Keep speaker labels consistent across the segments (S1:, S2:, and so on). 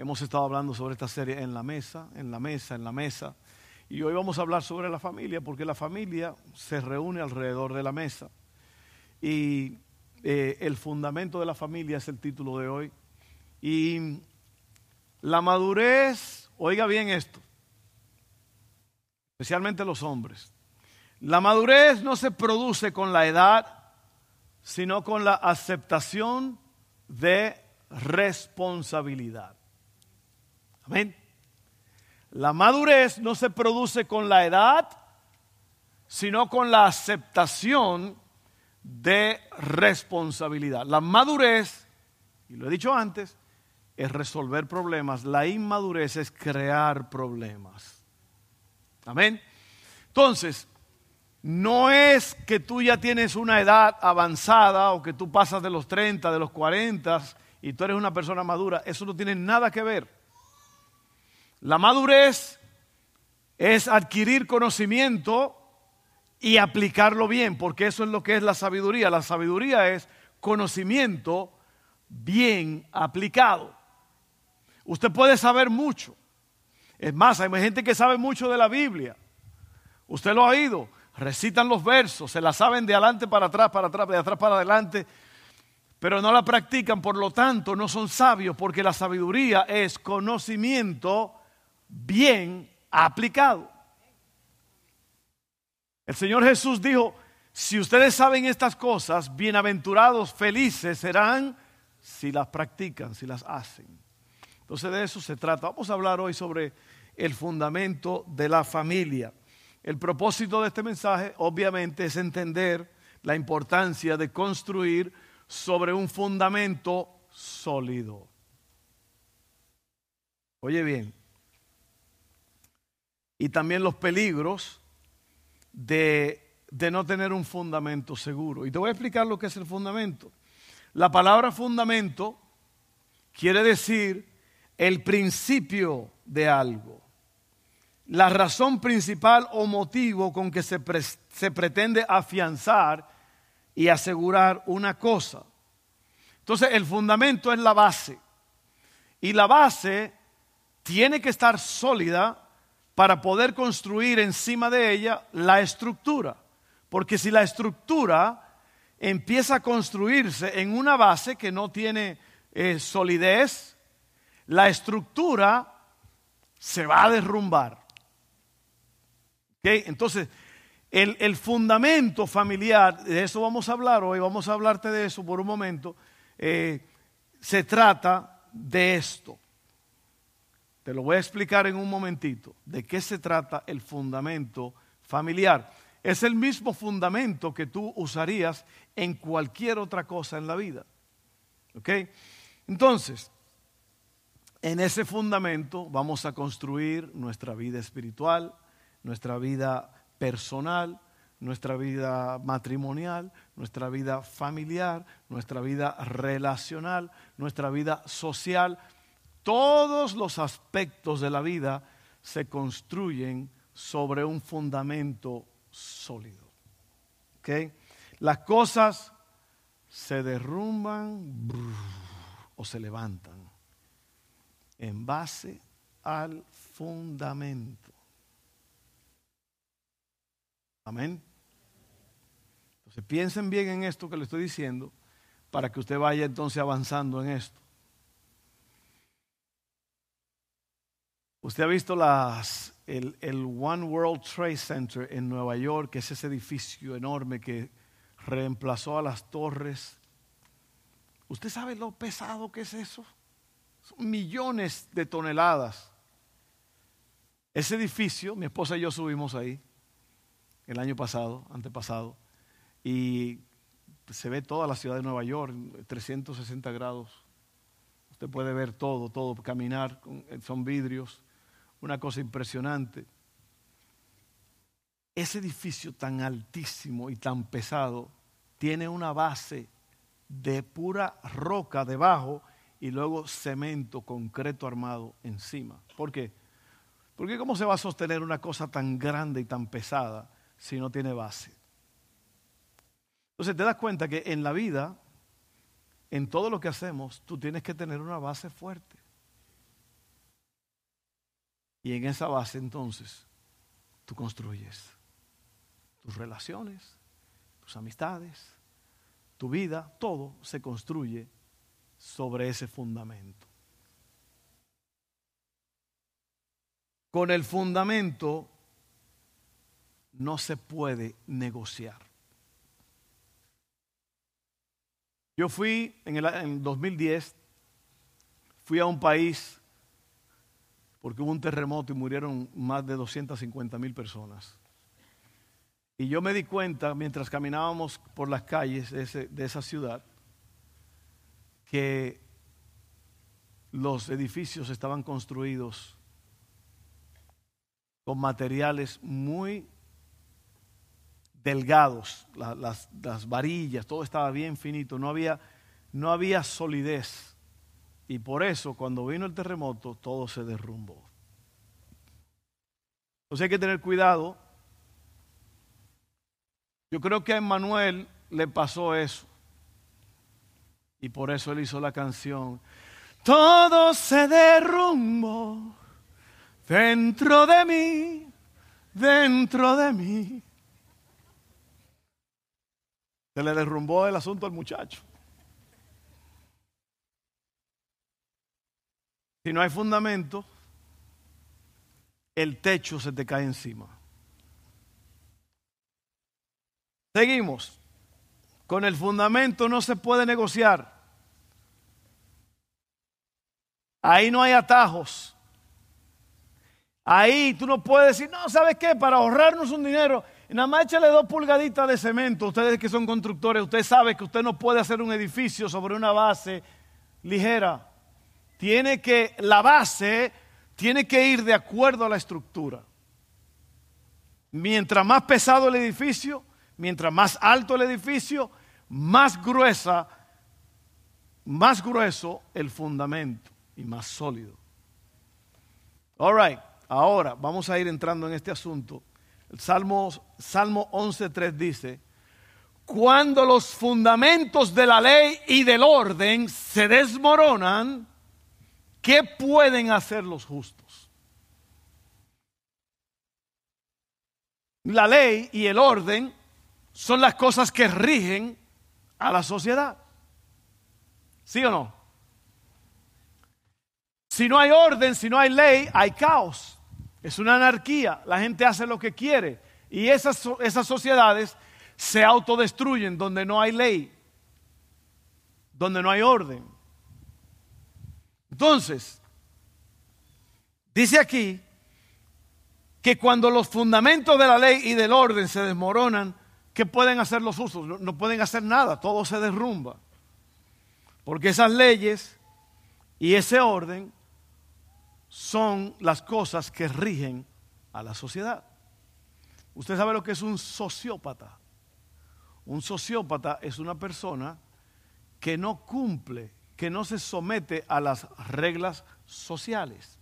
S1: Hemos estado hablando sobre esta serie en la mesa, en la mesa, en la mesa. Y hoy vamos a hablar sobre la familia, porque la familia se reúne alrededor de la mesa. Y eh, el fundamento de la familia es el título de hoy. Y la madurez, oiga bien esto, especialmente los hombres. La madurez no se produce con la edad, sino con la aceptación de responsabilidad. Amén. La madurez no se produce con la edad, sino con la aceptación de responsabilidad. La madurez, y lo he dicho antes, es resolver problemas. La inmadurez es crear problemas. Amén. Entonces, no es que tú ya tienes una edad avanzada o que tú pasas de los 30, de los 40 y tú eres una persona madura. Eso no tiene nada que ver. La madurez es adquirir conocimiento y aplicarlo bien, porque eso es lo que es la sabiduría. La sabiduría es conocimiento bien aplicado. Usted puede saber mucho. Es más, hay gente que sabe mucho de la Biblia. Usted lo ha oído. Recitan los versos, se la saben de adelante para atrás, para atrás, de atrás para adelante, pero no la practican, por lo tanto no son sabios, porque la sabiduría es conocimiento bien aplicado. El Señor Jesús dijo, si ustedes saben estas cosas, bienaventurados, felices serán si las practican, si las hacen. Entonces de eso se trata. Vamos a hablar hoy sobre el fundamento de la familia. El propósito de este mensaje obviamente es entender la importancia de construir sobre un fundamento sólido. Oye bien, y también los peligros de, no tener un fundamento seguro. Y te voy a explicar lo que es el fundamento. La palabra fundamento quiere decir el principio de algo, la razón principal o motivo con que se, se pretende afianzar y asegurar una cosa. Entonces el fundamento es la base y la base tiene que estar sólida para poder construir encima de ella la estructura. Porque si la estructura empieza a construirse en una base que no tiene eh, solidez, la estructura se va a derrumbar. Entonces, el, fundamento familiar, de eso vamos a hablar hoy, vamos a hablarte de eso por un momento, eh, se trata de esto. Te lo voy a explicar en un momentito de qué se trata el fundamento familiar. Es el mismo fundamento que tú usarías en cualquier otra cosa en la vida. ¿Ok? Entonces, en ese fundamento vamos a construir nuestra vida espiritual, nuestra vida personal, nuestra vida matrimonial, nuestra vida familiar, nuestra vida relacional, nuestra vida social todos los aspectos de la vida se construyen sobre un fundamento sólido. Las cosas se derrumban o se levantan en base al fundamento. Amén. Entonces piensen bien en esto que le estoy diciendo para que usted vaya entonces avanzando en esto. Usted ha visto las, el, One World Trade Center en Nueva York, que es ese edificio enorme que reemplazó a las torres. ¿Usted sabe lo pesado que es eso? Son millones de toneladas. Ese edificio, mi esposa y yo subimos ahí el año pasado, antepasado, y se ve toda la ciudad de Nueva York, 360 grados. Usted puede ver todo, todo, caminar, son vidrios una cosa impresionante. Ese edificio tan altísimo y tan pesado tiene una base de pura roca debajo y luego cemento, concreto armado encima. ¿Por qué? Porque ¿cómo se va a sostener una cosa tan grande y tan pesada si no tiene base? Entonces te das cuenta que en la vida, en todo lo que hacemos, tú tienes que tener una base fuerte. Y en esa base entonces tú construyes tus relaciones, tus amistades, tu vida, todo se construye sobre ese fundamento. Con el fundamento no se puede negociar. Yo fui en el 2010, fui a un país porque hubo un terremoto y murieron más de 250 mil personas. Y yo me di cuenta mientras caminábamos por las calles de, de esa ciudad que los edificios estaban construidos con materiales muy delgados, las, varillas, todo estaba bien finito, no había, no había solidez. Y por eso cuando vino el terremoto todo se derrumbó. Entonces hay que tener cuidado. Yo creo que a Emmanuel le pasó eso. Y por eso él hizo la canción. Todo se derrumbó dentro de mí, dentro de mí. Se le derrumbó el asunto al muchacho. Si no hay fundamento, el techo se te cae encima. Seguimos. Con el fundamento no se puede negociar. Ahí no hay atajos. Ahí tú no puedes decir, no, ¿sabes qué? Para ahorrarnos un dinero, nada más échale dos pulgaditas de cemento. Ustedes que son constructores, usted sabe que usted no puede hacer un edificio sobre una base ligera. Tiene que, la base tiene que ir de acuerdo a la estructura. Mientras más pesado el edificio, mientras más alto el edificio, más gruesa, más grueso el fundamento y más sólido. All right, ahora vamos a ir entrando en este asunto el Salmo, Salmo 11.3 dice, cuando los fundamentos de la ley y del orden se desmoronan, ¿qué pueden hacer los justos? La ley y el orden son las cosas que rigen a la sociedad. ¿Sí o no? Si no hay orden, si no hay ley, hay caos. Es una anarquía, la gente hace lo que quiere y esas, sociedades se autodestruyen donde no hay ley, donde no hay orden. Entonces, dice aquí que cuando los fundamentos de la ley y del orden se desmoronan, ¿qué pueden hacer los usos? No, no pueden hacer nada, todo se derrumba. Porque esas leyes y ese orden son las cosas que rigen a la sociedad. Usted sabe lo que es un sociópata. Un sociópata es una persona que no cumple, que no se somete a las reglas sociales.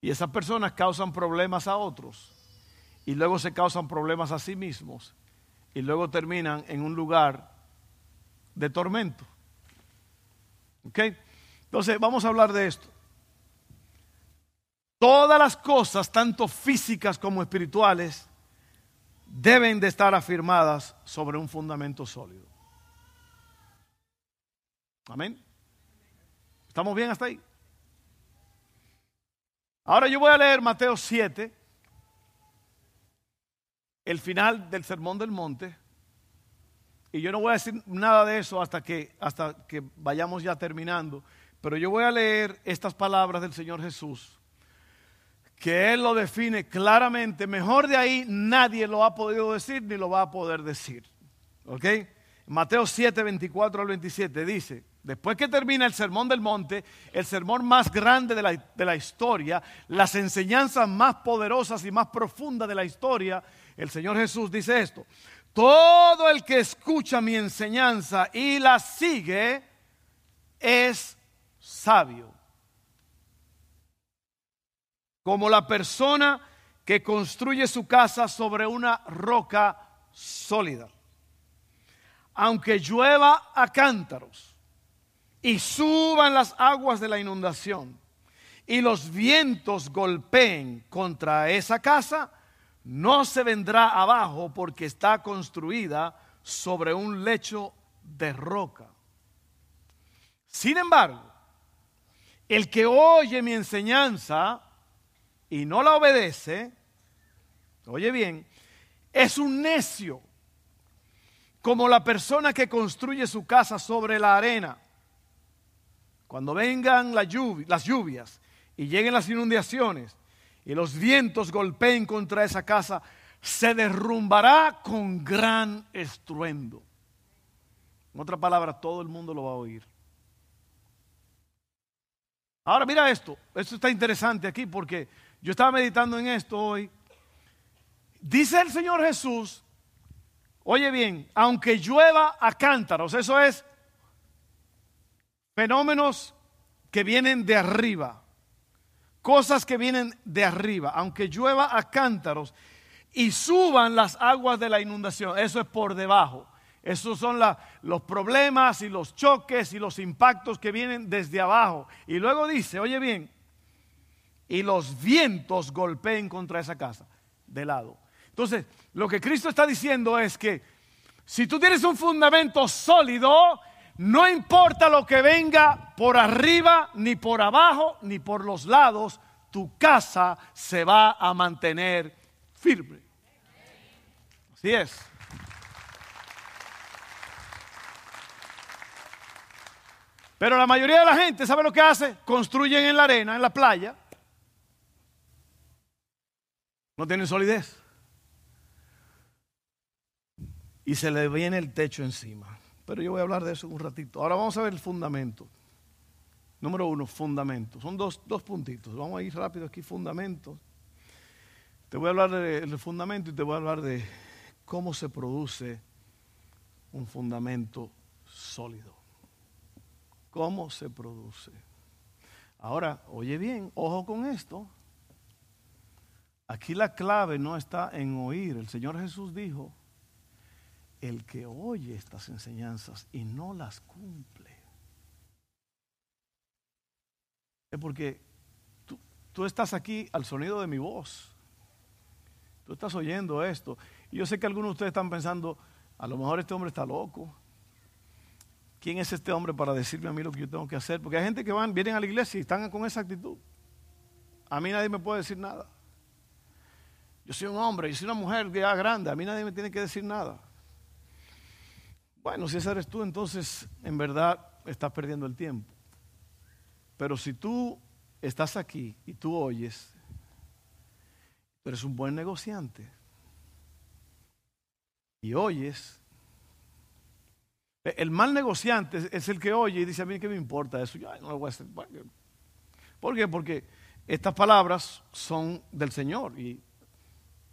S1: Y esas personas causan problemas a otros. Y luego se causan problemas a sí mismos. Y luego terminan en un lugar de tormento. ¿Ok? Entonces, vamos a hablar de esto. Todas las cosas, tanto físicas como espirituales, deben de estar afirmadas sobre un fundamento sólido. Amén. ¿Estamos bien hasta ahí? Ahora yo voy a leer Mateo 7, el final del Sermón del Monte, y yo no voy a decir nada de eso hasta que, hasta que vayamos ya terminando, pero yo voy a leer estas palabras del Señor Jesús que Él lo define claramente. Mejor de ahí nadie lo ha podido decir ni lo va a poder decir. ¿Ok? Mateo 7, 24 al 27 dice, después que termina el sermón del monte, el sermón más grande de la, de la historia, las enseñanzas más poderosas y más profundas de la historia, el Señor Jesús dice esto, todo el que escucha mi enseñanza y la sigue es sabio como la persona que construye su casa sobre una roca sólida. Aunque llueva a cántaros y suban las aguas de la inundación y los vientos golpeen contra esa casa, no se vendrá abajo porque está construida sobre un lecho de roca. Sin embargo, el que oye mi enseñanza y no la obedece, oye bien, es un necio, como la persona que construye su casa sobre la arena. Cuando vengan las lluvias y lleguen las inundaciones y los vientos golpeen contra esa casa, se derrumbará con gran estruendo. En otra palabra, todo el mundo lo va a oír. Ahora mira esto, esto está interesante aquí porque yo estaba meditando en esto hoy. Dice el Señor Jesús, oye bien, aunque llueva a cántaros, eso es fenómenos que vienen de arriba, cosas que vienen de arriba, aunque llueva a cántaros y suban las aguas de la inundación, eso es por debajo. Esos son los problemas y los choques y los impactos que vienen desde abajo. Y luego dice, oye bien, y los vientos golpeen contra esa casa, de lado. Entonces, lo que Cristo está diciendo es que si tú tienes un fundamento sólido, no importa lo que venga por arriba, ni por abajo, ni por los lados, tu casa se va a mantener firme. Así es. Pero la mayoría de la gente, ¿sabe lo que hace? Construyen en la arena, en la playa. No tienen solidez. Y se le viene el techo encima. Pero yo voy a hablar de eso un ratito. Ahora vamos a ver el fundamento. Número uno, fundamento. Son dos, dos puntitos. Vamos a ir rápido aquí, fundamento. Te voy a hablar del fundamento y te voy a hablar de cómo se produce un fundamento sólido cómo se produce. Ahora, oye bien, ojo con esto. Aquí la clave no está en oír. El Señor Jesús dijo, el que oye estas enseñanzas y no las cumple. Es porque tú, estás aquí al sonido de mi voz. Tú estás oyendo esto. Y yo sé que algunos de ustedes están pensando, a lo mejor este hombre está loco. ¿quién es este hombre para decirme a mí lo que yo tengo que hacer? Porque hay gente que van, vienen a la iglesia y están con esa actitud. A mí nadie me puede decir nada. Yo soy un hombre, yo soy una mujer ya grande, a mí nadie me tiene que decir nada. Bueno, si ese eres tú, entonces en verdad estás perdiendo el tiempo. Pero si tú estás aquí y tú oyes, tú eres un buen negociante y oyes, el mal negociante es el que oye y dice, a mí qué me importa eso, yo no lo voy a hacer. ¿Por qué? Porque estas palabras son del Señor y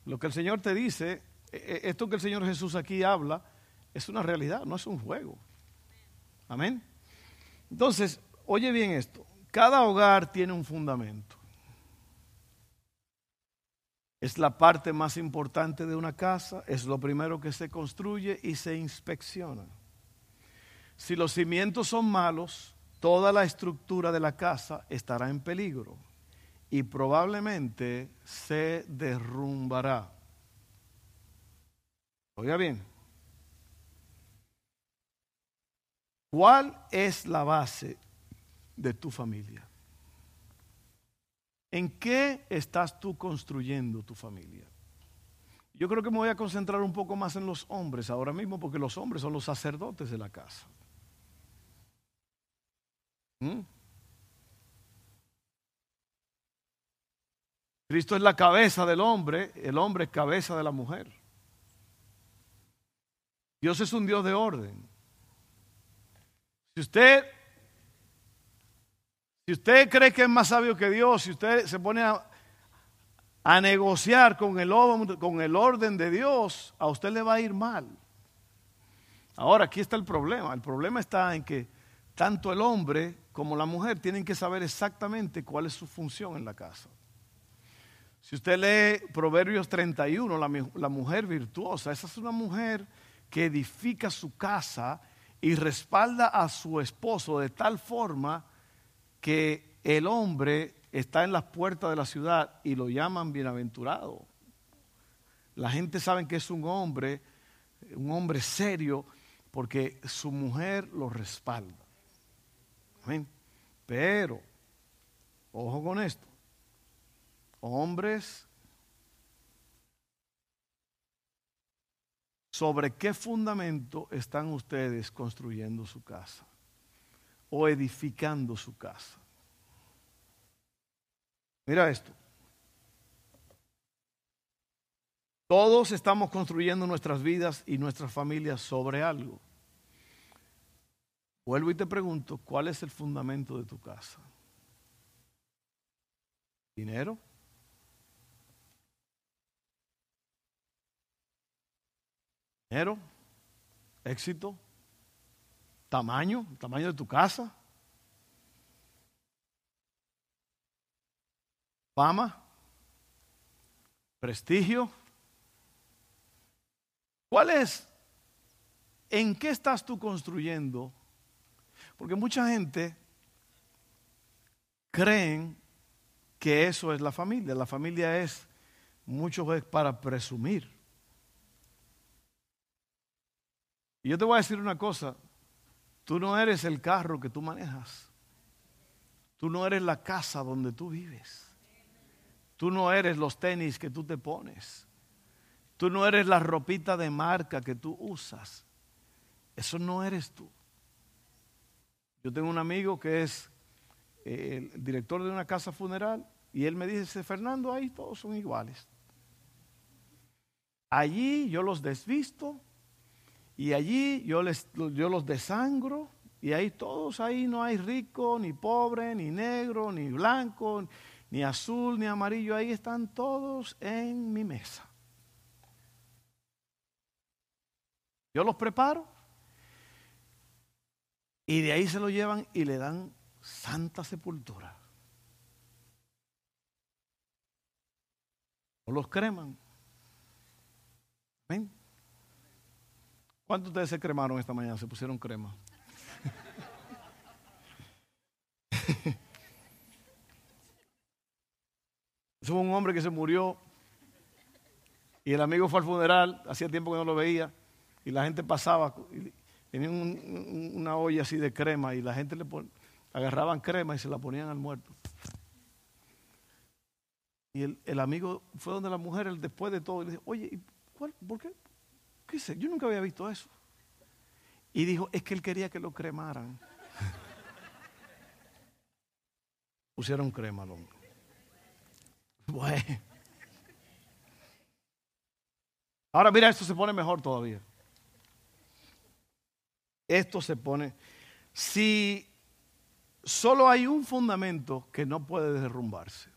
S1: lo que el Señor te dice, e, e, esto que el Señor Jesús aquí habla, es una realidad, no es un juego. Amén. Entonces, oye bien esto, cada hogar tiene un fundamento. Es la parte más importante de una casa, es lo primero que se construye y se inspecciona. Si los cimientos son malos, toda la estructura de la casa estará en peligro y probablemente se derrumbará. Oiga bien, ¿cuál es la base de tu familia? ¿En qué estás tú construyendo tu familia? Yo creo que me voy a concentrar un poco más en los hombres ahora mismo porque los hombres son los sacerdotes de la casa. ¿Mm? Cristo es la cabeza del hombre, el hombre es cabeza de la mujer. Dios es un Dios de orden. Usted, si usted cree que es más sabio que Dios, si usted se pone a, a negociar con el, con el orden de Dios, a usted le va a ir mal. Ahora, aquí está el problema. El problema está en que tanto el hombre como la mujer tienen que saber exactamente cuál es su función en la casa. Si usted lee Proverbios 31, la, la, mujer virtuosa, esa es una mujer que edifica su casa y respalda a su esposo de tal forma que el hombre está en las puertas de la ciudad y lo llaman bienaventurado. La gente sabe que es un hombre, un hombre serio, porque su mujer lo respalda. Pero, ojo con esto, hombres, ¿sobre qué fundamento están ustedes construyendo su casa o edificando su casa? Mira esto. Todos estamos construyendo nuestras vidas y nuestras familias sobre algo. Vuelvo y te pregunto, ¿cuál es el fundamento de tu casa? ¿Dinero? ¿Dinero? ¿Éxito? ¿Tamaño? ¿Tamaño de tu casa? ¿Fama? ¿Prestigio? ¿Cuál es? ¿En qué estás tú construyendo? Porque mucha gente creen que eso es la familia. La familia es mucho es para presumir. Y yo te voy a decir una cosa, tú no eres el carro que tú manejas. Tú no eres la casa donde tú vives. Tú no eres los tenis que tú te pones. Tú no eres la ropita de marca que tú usas. Eso no eres tú. Yo tengo un amigo que es eh, el director de una casa funeral y él me dice, Fernando, ahí todos son iguales. Allí yo los desvisto y allí yo, les, yo los desangro y ahí todos, ahí no hay rico, ni pobre, ni negro, ni blanco, ni azul, ni amarillo, ahí están todos en mi mesa. Yo los preparo y de ahí se lo llevan y le dan santa sepultura. O los creman. ¿Ven? ¿Cuántos de ustedes se cremaron esta mañana? Se pusieron crema. Hubo un hombre que se murió y el amigo fue al funeral, hacía tiempo que no lo veía y la gente pasaba, y tenía una olla así de crema y la gente le agarraban crema y se la ponían al muerto. Y el, amigo fue donde la mujer, después de todo, y le dijo, oye, ¿cuál, ¿por qué? Yo nunca había visto eso. Y dijo, es que él quería que lo cremaran. Pusieron crema al hombre. Bueno. Ahora mira, esto se pone mejor todavía esto se pone, si solo hay un fundamento que no puede derrumbarse.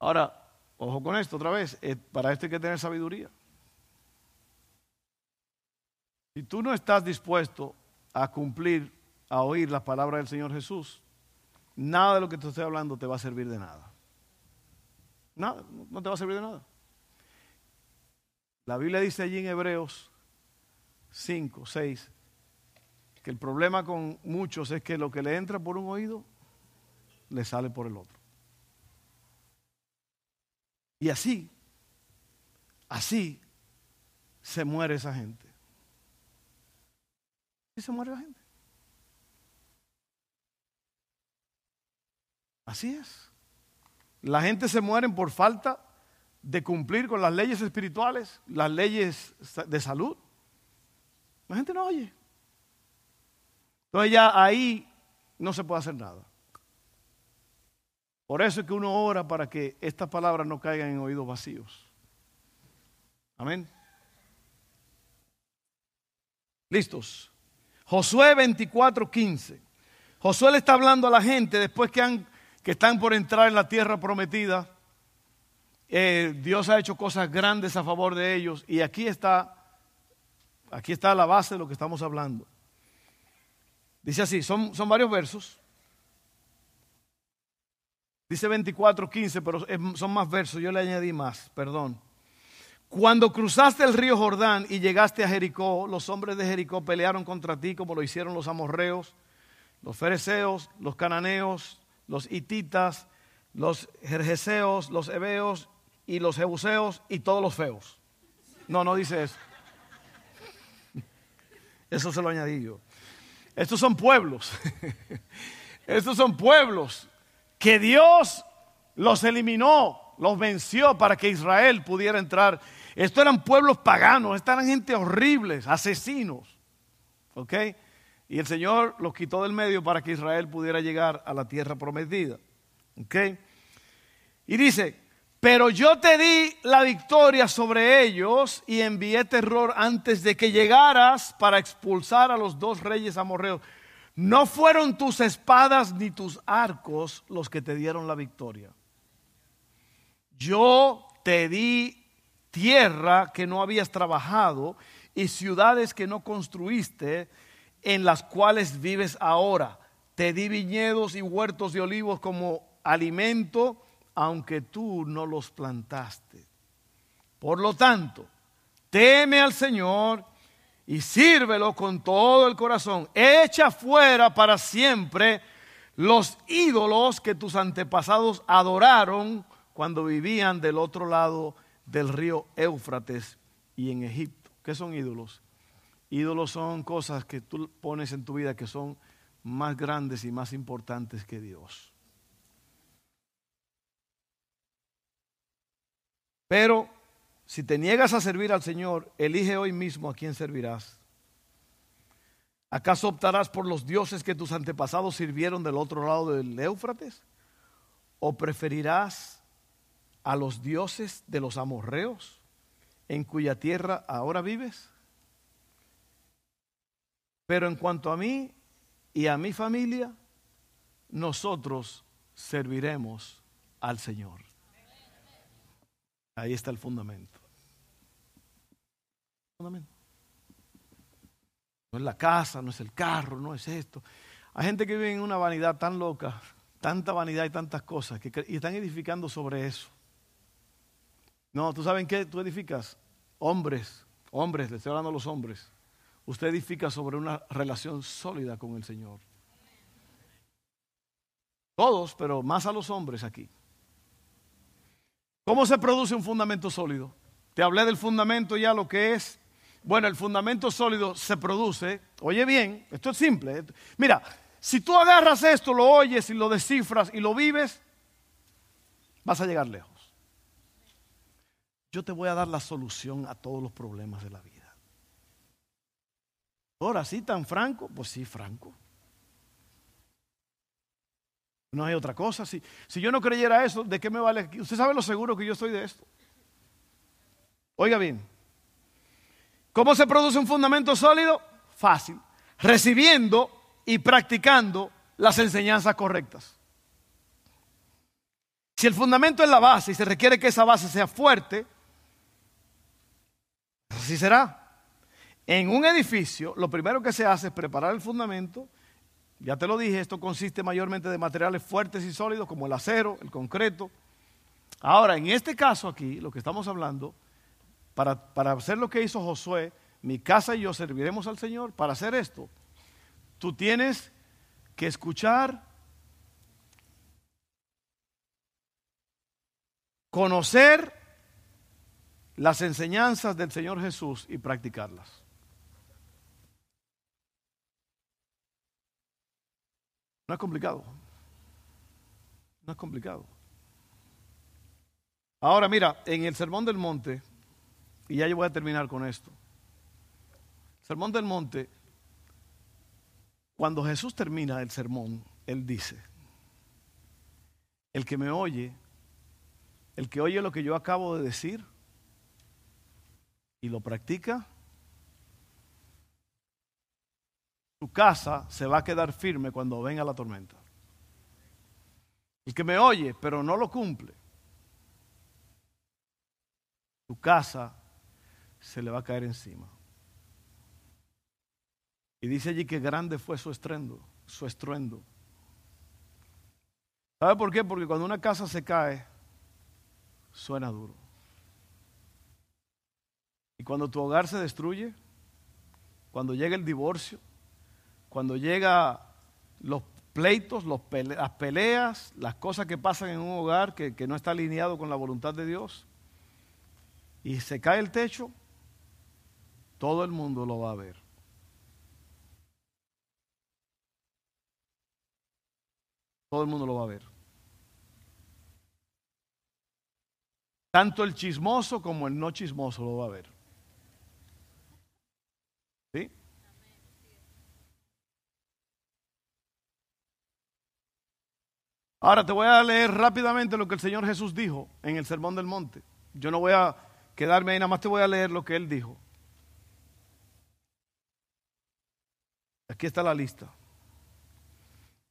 S1: Ahora, ojo con esto otra vez, eh, para esto hay que tener sabiduría. Si tú no estás dispuesto a cumplir, a oír las palabras del Señor Jesús, nada de lo que te estoy hablando te va a servir de nada. Nada, no te va a servir de nada. La Biblia dice allí en Hebreos 5, 6, que el problema con muchos es que lo que le entra por un oído, le sale por el otro. Y así, así se muere esa gente. Y se muere la gente. Así es. La gente se muere por falta de cumplir con las leyes espirituales, las leyes de salud. La gente no oye. Entonces ya ahí no se puede hacer nada. Por eso es que uno ora para que estas palabras no caigan en oídos vacíos. Amén. Listos. Josué 24:15. Josué le está hablando a la gente después que han que están por entrar en la tierra prometida. Eh, Dios ha hecho cosas grandes a favor de ellos y aquí está, aquí está la base de lo que estamos hablando. Dice así, son, son varios versos. Dice 24, 15, pero son más versos, yo le añadí más, perdón. Cuando cruzaste el río Jordán y llegaste a Jericó, los hombres de Jericó pelearon contra ti como lo hicieron los amorreos, los fereceos, los cananeos, los hititas, los jerjeseos, los heveos y los jebuseos y todos los feos. No, no dice eso. Eso se lo añadí yo. Estos son pueblos. Estos son pueblos que Dios los eliminó, los venció para que Israel pudiera entrar. Estos eran pueblos paganos, estos eran gente horribles, asesinos. ¿Ok? Y el Señor los quitó del medio para que Israel pudiera llegar a la tierra prometida. ¿Ok? Y dice, pero yo te di la victoria sobre ellos y envié terror antes de que llegaras para expulsar a los dos reyes amorreos. No fueron tus espadas ni tus arcos los que te dieron la victoria. Yo te di tierra que no habías trabajado y ciudades que no construiste, en las cuales vives ahora. Te di viñedos y huertos de olivos como alimento aunque tú no los plantaste. Por lo tanto, teme al Señor y sírvelo con todo el corazón. Echa fuera para siempre los ídolos que tus antepasados adoraron cuando vivían del otro lado del río Éufrates y en Egipto. ¿Qué son ídolos? Ídolos son cosas que tú pones en tu vida que son más grandes y más importantes que Dios. Pero si te niegas a servir al Señor, elige hoy mismo a quién servirás. ¿Acaso optarás por los dioses que tus antepasados sirvieron del otro lado del Éufrates? ¿O preferirás a los dioses de los amorreos en cuya tierra ahora vives? Pero en cuanto a mí y a mi familia, nosotros serviremos al Señor. Ahí está el fundamento. No es la casa, no es el carro, no es esto. Hay gente que vive en una vanidad tan loca, tanta vanidad y tantas cosas, que, y están edificando sobre eso. No, ¿tú saben qué? Tú edificas hombres, hombres, le estoy hablando a los hombres. Usted edifica sobre una relación sólida con el Señor. Todos, pero más a los hombres aquí. ¿Cómo se produce un fundamento sólido? Te hablé del fundamento ya lo que es. Bueno, el fundamento sólido se produce, oye bien, esto es simple. Mira, si tú agarras esto, lo oyes y lo descifras y lo vives, vas a llegar lejos. Yo te voy a dar la solución a todos los problemas de la vida. Ahora sí, tan franco, pues sí, franco. No hay otra cosa. Si, si yo no creyera eso, ¿de qué me vale? Usted sabe lo seguro que yo estoy de esto. Oiga bien, ¿cómo se produce un fundamento sólido? Fácil. Recibiendo y practicando las enseñanzas correctas. Si el fundamento es la base y se requiere que esa base sea fuerte, así será. En un edificio, lo primero que se hace es preparar el fundamento ya te lo dije, esto consiste mayormente de materiales fuertes y sólidos como el acero, el concreto. Ahora, en este caso aquí, lo que estamos hablando, para, para hacer lo que hizo Josué, mi casa y yo serviremos al Señor, para hacer esto, tú tienes que escuchar, conocer las enseñanzas del Señor Jesús y practicarlas. No es complicado. No es complicado. Ahora mira, en el Sermón del Monte, y ya yo voy a terminar con esto. Sermón del Monte, cuando Jesús termina el sermón, Él dice, el que me oye, el que oye lo que yo acabo de decir y lo practica, su casa se va a quedar firme cuando venga la tormenta. El que me oye, pero no lo cumple, su casa se le va a caer encima. Y dice allí que grande fue su estruendo, su estruendo. ¿Sabe por qué? Porque cuando una casa se cae, suena duro. Y cuando tu hogar se destruye, cuando llega el divorcio, cuando llega los pleitos, los las peleas, las cosas que pasan en un hogar que, que no está alineado con la voluntad de Dios, y se cae el techo, todo el mundo lo va a ver. Todo el mundo lo va a ver. Tanto el chismoso como el no chismoso lo va a ver. ¿Sí? Ahora te voy a leer rápidamente lo que el Señor Jesús dijo en el Sermón del Monte. Yo no voy a quedarme ahí, nada más te voy a leer lo que Él dijo. Aquí está la lista.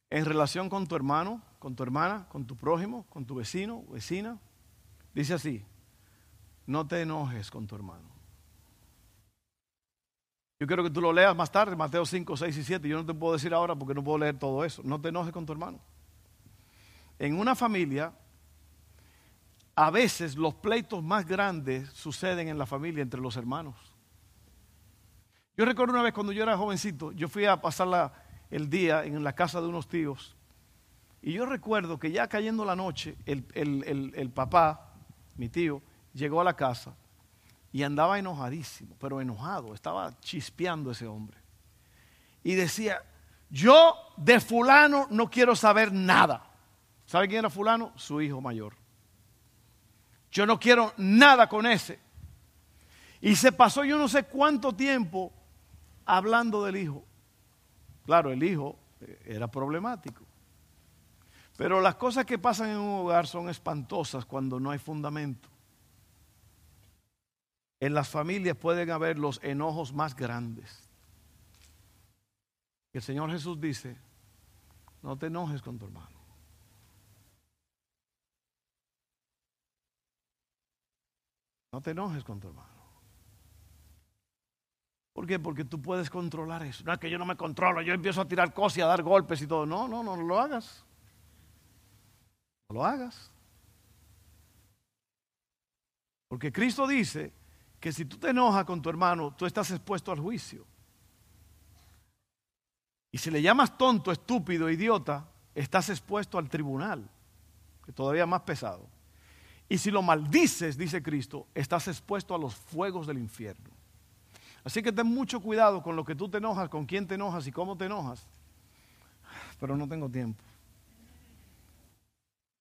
S1: En relación con tu hermano, con tu hermana, con tu prójimo, con tu vecino, vecina, dice así, no te enojes con tu hermano. Yo quiero que tú lo leas más tarde, Mateo 5, 6 y 7. Yo no te puedo decir ahora porque no puedo leer todo eso. No te enojes con tu hermano. En una familia, a veces los pleitos más grandes suceden en la familia entre los hermanos. Yo recuerdo una vez cuando yo era jovencito, yo fui a pasar el día en la casa de unos tíos. Y yo recuerdo que ya cayendo la noche, el, el papá, mi tío, llegó a la casa y andaba enojadísimo, pero enojado, estaba chispeando ese hombre. Y decía, yo de fulano no quiero saber nada. ¿Sabe quién era fulano? Su hijo mayor. Yo no quiero nada con ese. Y se pasó yo no sé cuánto tiempo hablando del hijo. Claro, el hijo eh, era problemático. Pero las cosas que pasan en un hogar son espantosas cuando no hay fundamento. En las familias pueden haber los enojos más grandes. El Señor Jesús dice, no te enojes con tu hermano. No te enojes con tu hermano. ¿Por qué? Porque tú puedes controlar eso. No es que yo no me controlo, yo empiezo a tirar cosas y a dar golpes y todo. No, no, no, no lo hagas. No lo hagas. Porque Cristo dice que si tú te enojas con tu hermano, tú estás expuesto al juicio. Y si le llamas tonto, estúpido, idiota, estás expuesto al tribunal, que todavía más pesado. Y si lo maldices, dice Cristo, estás expuesto a los fuegos del infierno. Así que ten mucho cuidado con lo que tú te enojas, con quién te enojas y cómo te enojas. Pero no tengo tiempo.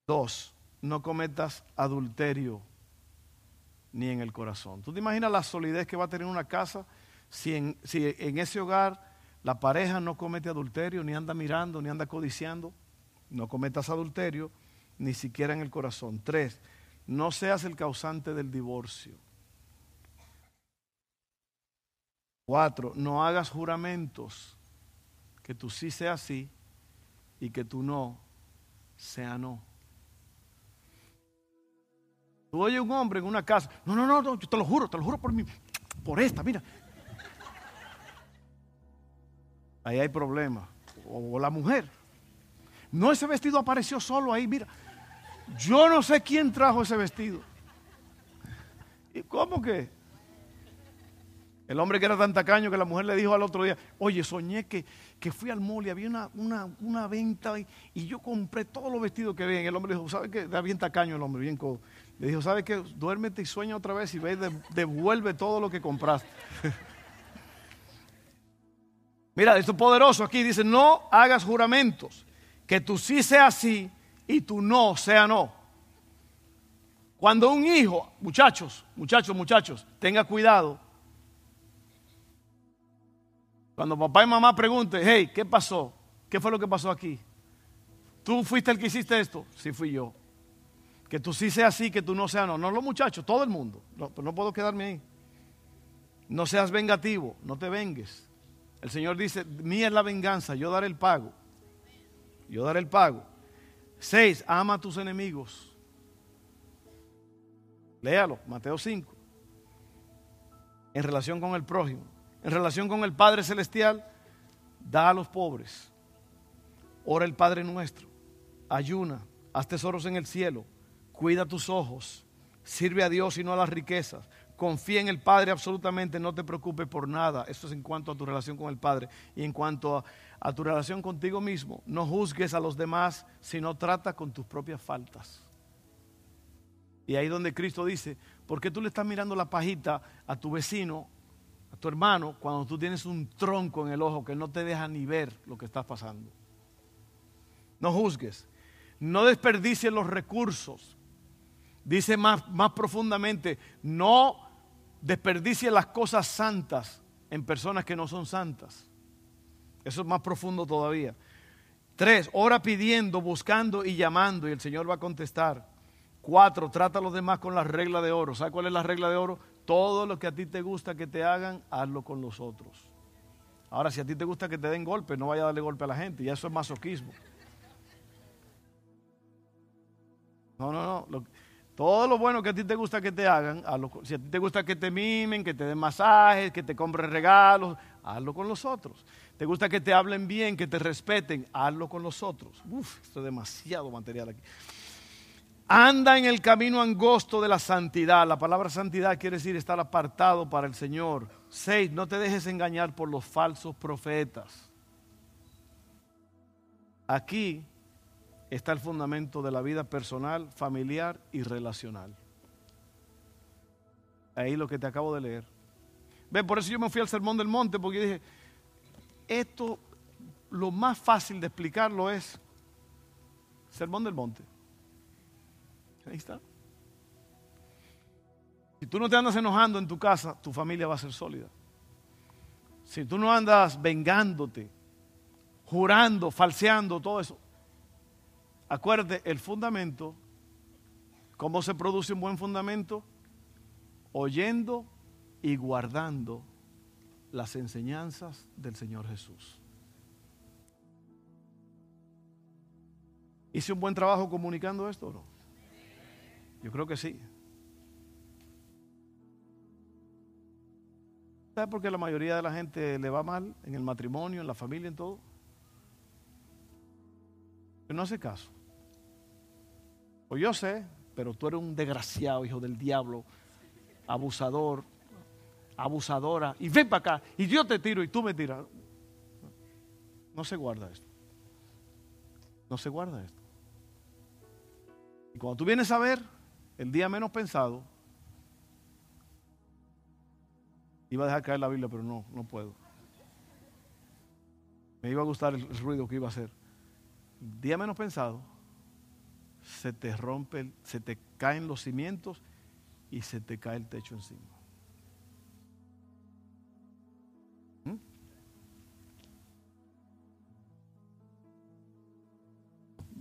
S1: Dos, no cometas adulterio ni en el corazón. ¿Tú te imaginas la solidez que va a tener una casa si en, si en ese hogar la pareja no comete adulterio, ni anda mirando, ni anda codiciando? No cometas adulterio, ni siquiera en el corazón. Tres, no seas el causante del divorcio. Cuatro, no hagas juramentos que tú sí sea sí y que tú no sea no. Tú oyes un hombre en una casa, no, no, no, yo te lo juro, te lo juro por mí, por esta, mira. Ahí hay problema. O la mujer. No, ese vestido apareció solo ahí, mira. Yo no sé quién trajo ese vestido. ¿Y cómo que? El hombre que era tan tacaño que la mujer le dijo al otro día, oye, soñé que, que fui al mall y había una, una, venta y, yo compré todos los vestidos que ven. El hombre dijo, ¿sabe qué? Era bien tacaño el hombre, bien co Le dijo, ¿sabe qué? Duérmete y sueña otra vez y ve, devuelve todo lo que compraste. Mira, esto es poderoso aquí. Dice, no hagas juramentos. Que tú sí sea sí y tu no sea no. Cuando un hijo, muchachos, muchachos, muchachos, tenga cuidado. Cuando papá y mamá pregunten, hey, ¿qué pasó? ¿Qué fue lo que pasó aquí? ¿Tú fuiste el que hiciste esto? Sí, fui yo. Que tú sí seas así, que tú no seas no. No los muchachos, todo el mundo. No, no puedo quedarme ahí. No seas vengativo, no te vengues. El Señor dice, mía es la venganza, yo daré el pago. Yo daré el pago. Seis, ama a tus enemigos. Léalo, Mateo 5. En relación con el prójimo, en relación con el Padre Celestial, da a los pobres. Ora el Padre nuestro. Ayuna, haz tesoros en el cielo. Cuida tus ojos. Sirve a Dios y no a las riquezas. confía en el Padre absolutamente, no te preocupes por nada. Eso es en cuanto a tu relación con el Padre. Y en cuanto a, a tu relación contigo mismo, no juzgues a los demás, sino trata con tus propias faltas. Y ahí donde Cristo dice, ¿por qué tú le estás mirando la pajita a tu vecino, tu hermano, cuando tú tienes un tronco en el ojo que no te deja ni ver lo que está pasando? No juzgues, no desperdicies los recursos. Dice más, más profundamente, no desperdicies las cosas santas en personas que no son santas. Eso es más profundo todavía. Tres, ora pidiendo, buscando y llamando y el Señor va a contestar. Cuatro, trata a los demás con la regla de oro. ¿Sabes cuál es la regla de oro? Todo lo que a ti te gusta que te hagan, hazlo con los otros. Ahora, si a ti te gusta que te den golpe, no vaya a darle golpe a la gente. Y eso es masoquismo. No, no, no. todo lo bueno que a ti te gusta que te hagan, si a ti te gusta que te mimen, que te den masajes, que te compren regalos, hazlo con los otros. Te gusta que te hablen bien, que te respeten, hazlo con los otros. Uf, esto es demasiado material aquí. Anda en el camino angosto de la santidad. La palabra santidad quiere decir estar apartado para el Señor. Seis, no te dejes engañar por los falsos profetas. Aquí está el fundamento de la vida personal, familiar y relacional. Ahí lo que te acabo de leer. Ve, por eso yo me fui al Sermón del Monte, porque dije, esto lo más fácil de explicarlo es Sermón del Monte. Ahí está. Si tú no te andas enojando en tu casa, tu familia va a ser sólida. Si tú no andas vengándote, jurando, falseando, todo eso, Acuérdate, el fundamento, ¿cómo se produce un buen fundamento? Oyendo y guardando las enseñanzas del Señor Jesús. ¿Hice un buen trabajo comunicando esto o no? Yo creo que sí. ¿Sabes por qué la mayoría de la gente le va mal en el matrimonio, en la familia, en todo? Que no hace caso. O yo sé, pero tú eres un desgraciado, hijo del diablo, abusador, abusadora, y ven para acá, y yo te tiro y tú me tiras. No se guarda esto. No se guarda esto. Y cuando tú vienes a ver, el día menos pensado, iba a dejar caer la Biblia, pero no, no puedo. Me iba a gustar el ruido que iba a hacer. El día menos pensado, se te rompe, se te caen los cimientos y se te cae el techo encima.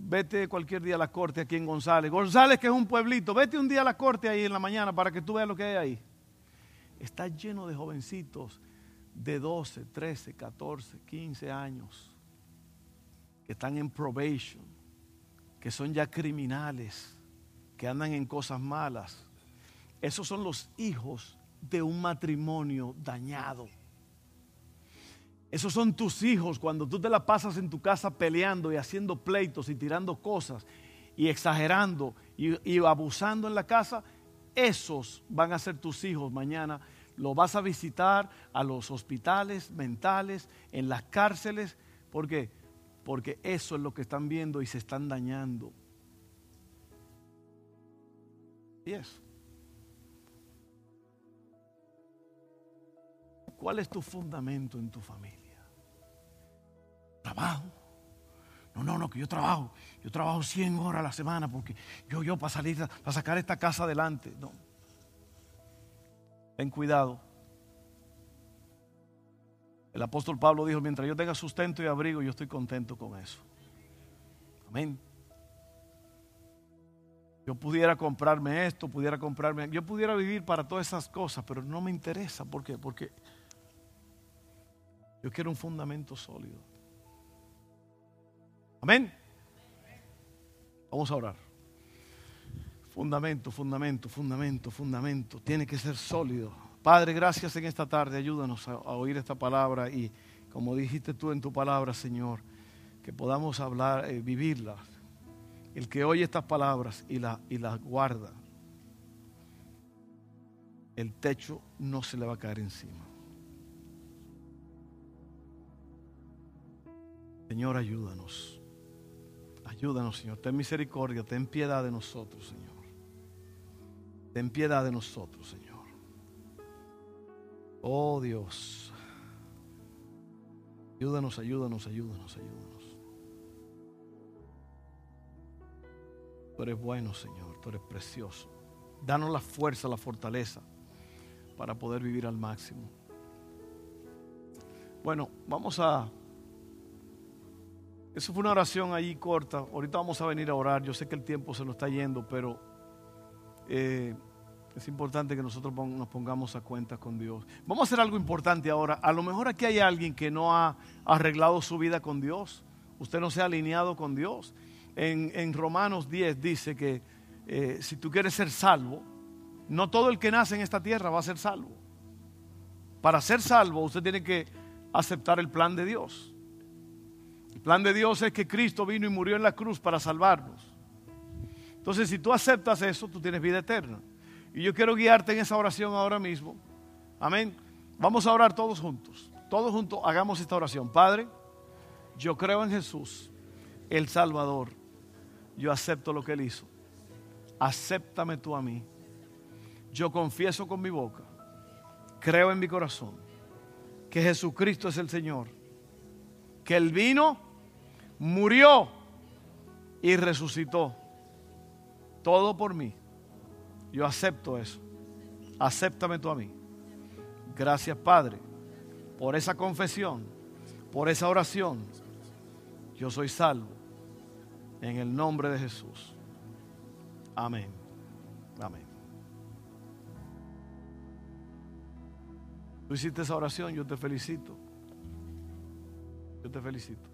S1: Vete cualquier día a la corte aquí en González. González, que es un pueblito, vete un día a la corte ahí en la mañana para que tú veas lo que hay ahí. Está lleno de jovencitos de 12, 13, 14, 15 años que están en probation que son ya criminales, que andan en cosas malas. Esos son los hijos de un matrimonio dañado. Esos son tus hijos cuando tú te la pasas en tu casa peleando y haciendo pleitos y tirando cosas y exagerando y, abusando en la casa. Esos van a ser tus hijos mañana. Lo vas a visitar a los hospitales mentales, en las cárceles. ¿Por qué? porque eso es lo que están viendo y se están dañando. Y eso. ¿Cuál es tu fundamento en tu familia? Trabajo. No, no, no, que yo trabajo. Yo trabajo 100 horas a la semana porque yo, yo para salir, para sacar esta casa adelante. No. Ten cuidado el apóstol Pablo dijo, mientras yo tenga sustento y abrigo, yo estoy contento con eso. Amén. Yo pudiera comprarme esto, pudiera comprarme, yo pudiera vivir para todas esas cosas, pero no me interesa. ¿Por qué? Porque yo quiero un fundamento sólido. Amén. Vamos a orar. Fundamento, fundamento, fundamento, fundamento. Tiene que ser sólido. Padre, gracias en esta tarde. Ayúdanos a, oír esta palabra y como dijiste tú en tu palabra, Señor, que podamos hablar, eh, vivirla. El que oye estas palabras y las y guarda, el techo no se le va a caer encima. Señor, ayúdanos. Ayúdanos, Señor. Ten misericordia, ten piedad de nosotros, Señor. Ten piedad de nosotros, Señor. Oh Dios. Ayúdanos, ayúdanos, ayúdanos, ayúdanos. Tú eres bueno, Señor. Tú eres precioso. Danos la fuerza, la fortaleza para poder vivir al máximo. Bueno, vamos a... Eso fue una oración ahí corta. Ahorita vamos a venir a orar. Yo sé que el tiempo se nos está yendo, pero eh, es importante que nosotros nos pongamos a cuenta con Dios. Vamos a hacer algo importante ahora. A lo mejor aquí hay alguien que no ha arreglado su vida con Dios. Usted no se ha alineado con Dios. En, Romanos 10 dice que eh, si tú quieres ser salvo, no todo el que nace en esta tierra va a ser salvo. Para ser salvo usted tiene que aceptar el plan de Dios. El plan de Dios es que Cristo vino y murió en la cruz para salvarnos. Entonces, si tú aceptas eso, tú tienes vida eterna. Y yo quiero guiarte en esa oración ahora mismo. Amén. Vamos a orar todos juntos. Todos juntos hagamos esta oración. Padre, yo creo en Jesús, el Salvador. Yo acepto lo que Él hizo. Acéptame tú a mí. Yo confieso con mi boca, creo en mi corazón, que Jesucristo es el Señor. Que Él vino, murió y resucitó. Todo por mí yo acepto eso. Acéptame tú a mí. Gracias, Padre, por esa confesión, por esa oración. Yo soy salvo. En el nombre de Jesús. Amén. Amén. Tú hiciste esa oración, yo te felicito. Yo te felicito.